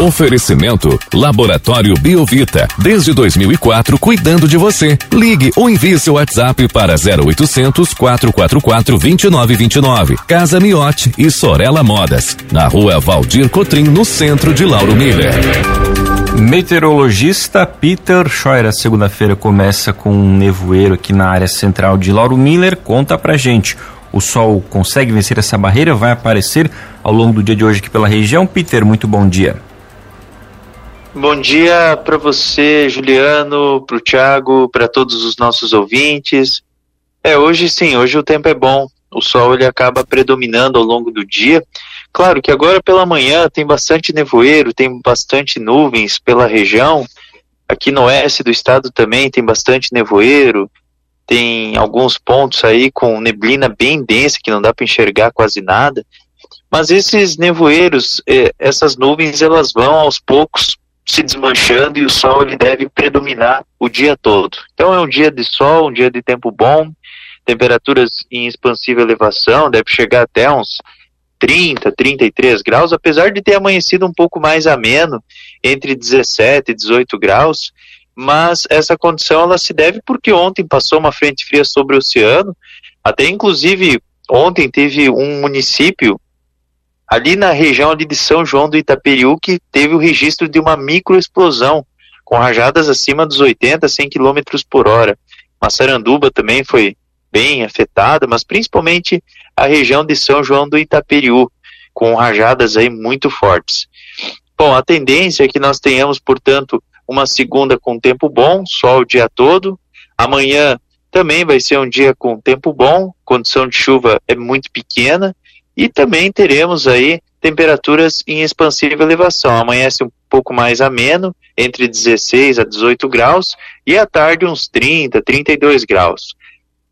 Oferecimento Laboratório Biovita. Desde 2004, cuidando de você. Ligue ou envie seu WhatsApp para 0800 444 2929. Casa Miote e Sorella Modas. Na rua Valdir Cotrim, no centro de Lauro Miller. Meteorologista Peter Scheuer, segunda-feira começa com um nevoeiro aqui na área central de Lauro Miller. Conta pra gente. O sol consegue vencer essa barreira? Vai aparecer ao longo do dia de hoje aqui pela região? Peter, muito bom dia. Bom dia para você, Juliano, para o Thiago, para todos os nossos ouvintes. É, hoje sim, hoje o tempo é bom. O sol ele acaba predominando ao longo do dia. Claro que agora pela manhã tem bastante nevoeiro, tem bastante nuvens pela região. Aqui no oeste do estado também tem bastante nevoeiro. Tem alguns pontos aí com neblina bem densa que não dá para enxergar quase nada. Mas esses nevoeiros, eh, essas nuvens, elas vão aos poucos se desmanchando e o sol ele deve predominar o dia todo. Então é um dia de sol, um dia de tempo bom, temperaturas em expansiva elevação, deve chegar até uns 30, 33 graus, apesar de ter amanhecido um pouco mais ameno, entre 17 e 18 graus, mas essa condição ela se deve porque ontem passou uma frente fria sobre o oceano, até inclusive ontem teve um município ali na região ali de São João do Itaperiú que teve o registro de uma microexplosão com rajadas acima dos 80, 100 km por hora. Massaranduba também foi bem afetada, mas principalmente a região de São João do Itaperiú, com rajadas aí muito fortes. Bom, a tendência é que nós tenhamos, portanto, uma segunda com tempo bom, sol o dia todo. Amanhã também vai ser um dia com tempo bom, condição de chuva é muito pequena e também teremos aí temperaturas em expansiva elevação. Amanhece um pouco mais ameno, entre 16 a 18 graus, e à tarde uns 30, 32 graus.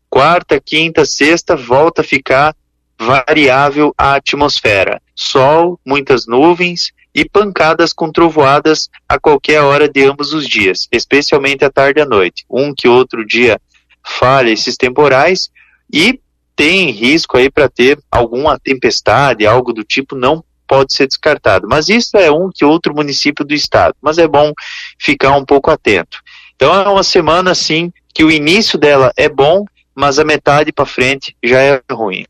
Quarta, quinta, sexta volta a ficar variável a atmosfera. Sol, muitas nuvens e pancadas com trovoadas a qualquer hora de ambos os dias, especialmente à tarde e à noite. Um que outro dia falha esses temporais e tem risco aí para ter alguma tempestade, algo do tipo, não pode ser descartado. Mas isso é um que outro município do estado. Mas é bom ficar um pouco atento. Então é uma semana assim que o início dela é bom, mas a metade para frente já é ruim.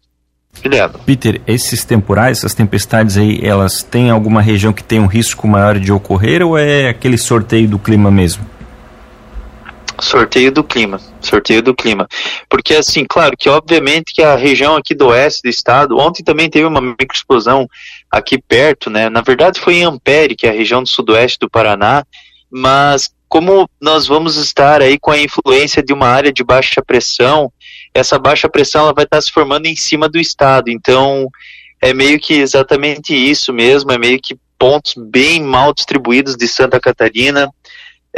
Juliano. Peter, esses temporais, essas tempestades aí, elas têm alguma região que tem um risco maior de ocorrer ou é aquele sorteio do clima mesmo? Sorteio do clima, sorteio do clima. Porque assim, claro que obviamente que a região aqui do oeste do estado, ontem também teve uma microexplosão aqui perto, né? Na verdade foi em Ampere, que é a região do sudoeste do Paraná, mas como nós vamos estar aí com a influência de uma área de baixa pressão, essa baixa pressão ela vai estar se formando em cima do estado. Então, é meio que exatamente isso mesmo, é meio que pontos bem mal distribuídos de Santa Catarina,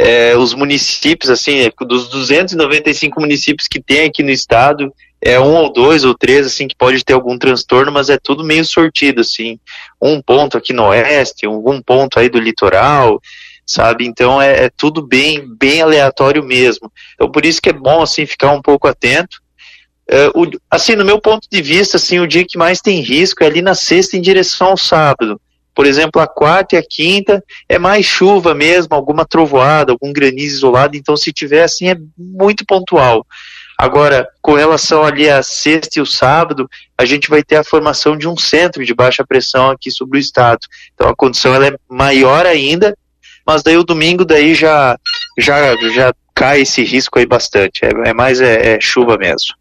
é, os municípios, assim, é, dos 295 municípios que tem aqui no estado, é um ou dois ou três, assim, que pode ter algum transtorno, mas é tudo meio sortido, assim. Um ponto aqui no oeste, um, ponto aí do litoral, sabe? Então é, é, tudo bem, bem aleatório mesmo. Então por isso que é bom, assim, ficar um pouco atento. É, o, assim, no meu ponto de vista, assim, o dia que mais tem risco é ali na sexta em direção ao sábado. Por exemplo, a quarta e a quinta é mais chuva mesmo, alguma trovoada, algum granizo isolado, então se tiver assim é muito pontual. Agora, com relação ali a sexta e o sábado, a gente vai ter a formação de um centro de baixa pressão aqui sobre o estado. Então a condição ela é maior ainda, mas daí o domingo daí já já já cai esse risco aí bastante. É, é mais é, é chuva mesmo.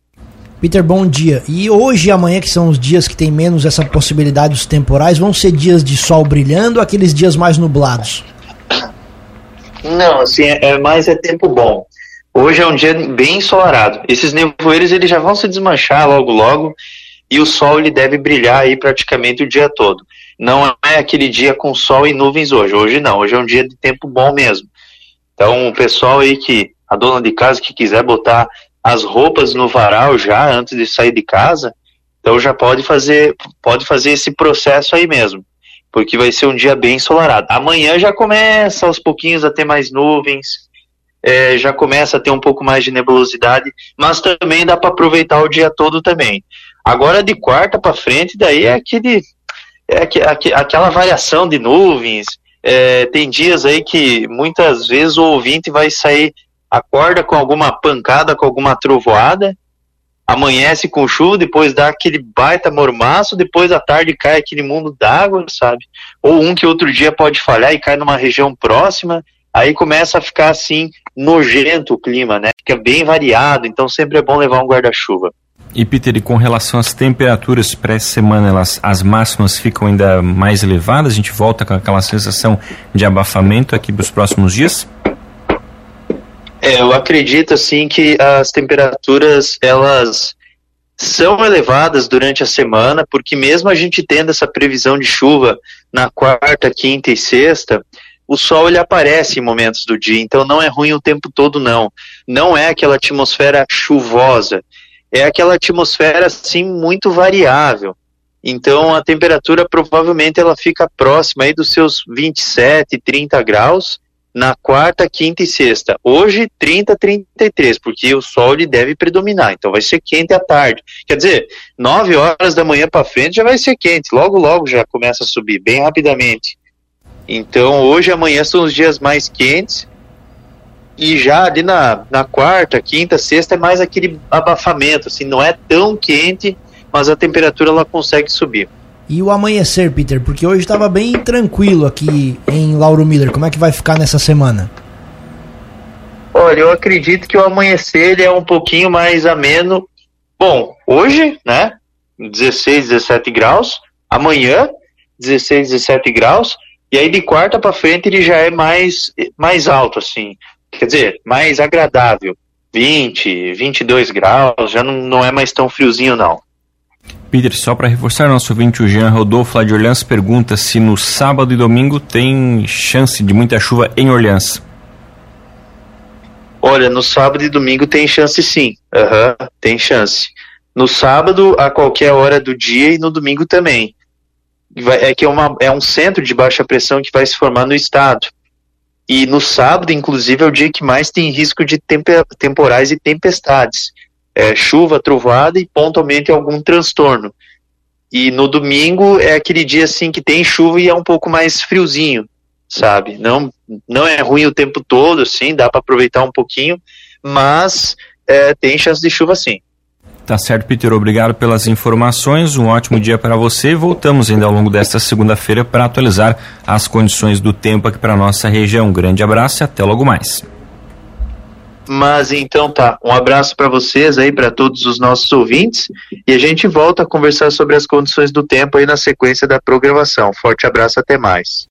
Peter, bom dia. E hoje e amanhã, que são os dias que tem menos essa possibilidade dos temporais, vão ser dias de sol brilhando ou aqueles dias mais nublados? Não, assim, é, é mais é tempo bom. Hoje é um dia bem ensolarado. Esses nevoeiros eles já vão se desmanchar logo logo e o sol ele deve brilhar aí praticamente o dia todo. Não é aquele dia com sol e nuvens hoje. Hoje não. Hoje é um dia de tempo bom mesmo. Então o pessoal aí que a dona de casa que quiser botar as roupas no varal já antes de sair de casa, então já pode fazer, pode fazer esse processo aí mesmo, porque vai ser um dia bem ensolarado. Amanhã já começa aos pouquinhos a ter mais nuvens, é, já começa a ter um pouco mais de nebulosidade, mas também dá para aproveitar o dia todo também. Agora de quarta para frente, daí é aquele, é aquela variação de nuvens, É, tem dias aí que muitas vezes o ouvinte vai sair, acorda com alguma pancada, com alguma trovoada, amanhece com chuva, depois dá aquele baita mormaço, depois à tarde cai aquele mundo d'água, sabe? Ou um que outro dia pode falhar e cai numa região próxima, aí começa a ficar assim nojento o clima, né? Fica bem variado, então sempre é bom levar um guarda-chuva. E Peter, e com relação às temperaturas para essa semana, elas, as máximas ficam ainda mais elevadas? A gente volta com aquela sensação de abafamento aqui para os próximos dias? É, eu acredito assim que as temperaturas elas são elevadas durante a semana, porque mesmo a gente tendo essa previsão de chuva na quarta, quinta e sexta, o sol ele aparece em momentos do dia, então não é ruim o tempo todo não. Não é aquela atmosfera chuvosa, é aquela atmosfera assim muito variável. Então a temperatura provavelmente ela fica próxima aí dos seus 27, 30 graus na quarta, quinta e sexta. Hoje, 30, 33, porque o sol ele deve predominar, então vai ser quente à tarde. Quer dizer, 9 horas da manhã para frente já vai ser quente, logo, logo já começa a subir, bem rapidamente. Então, hoje e amanhã são os dias mais quentes, e já ali na, na quarta, quinta, sexta é mais aquele abafamento, assim, não é tão quente, mas a temperatura ela consegue subir. E o amanhecer, Peter? Porque hoje estava bem tranquilo aqui em Lauro Miller. Como é que vai ficar nessa semana? Olha, eu acredito que o amanhecer é um pouquinho mais ameno. Bom, hoje, né? 16, 17 graus. Amanhã, 16, 17 graus. E aí de quarta para frente ele já é mais, mais alto, assim. Quer dizer, mais agradável. 20, 22 graus, já não, não é mais tão friozinho, não. Peter, só para reforçar nosso ouvinte, o Jean Rodolfo lá de Orleans pergunta se no sábado e domingo tem chance de muita chuva em Orleans. Olha, no sábado e domingo tem chance sim. Uhum, tem chance. No sábado, a qualquer hora do dia, e no domingo também. É que é, uma, é um centro de baixa pressão que vai se formar no estado. E no sábado, inclusive, é o dia que mais tem risco de temporais e tempestades é, chuva, trovoada e pontualmente algum transtorno. E no domingo é aquele dia assim que tem chuva e é um pouco mais friozinho, sabe? Não, não é ruim o tempo todo, assim, dá para aproveitar um pouquinho, mas é, tem chance de chuva sim. Tá certo, Peter. Obrigado pelas informações. Um ótimo dia para você. Voltamos ainda ao longo desta segunda-feira para atualizar as condições do tempo aqui para nossa região. Um grande abraço e até logo mais. Mas então tá, um abraço para vocês aí, para todos os nossos ouvintes, e a gente volta a conversar sobre as condições do tempo aí na sequência da programação. Forte abraço, até mais.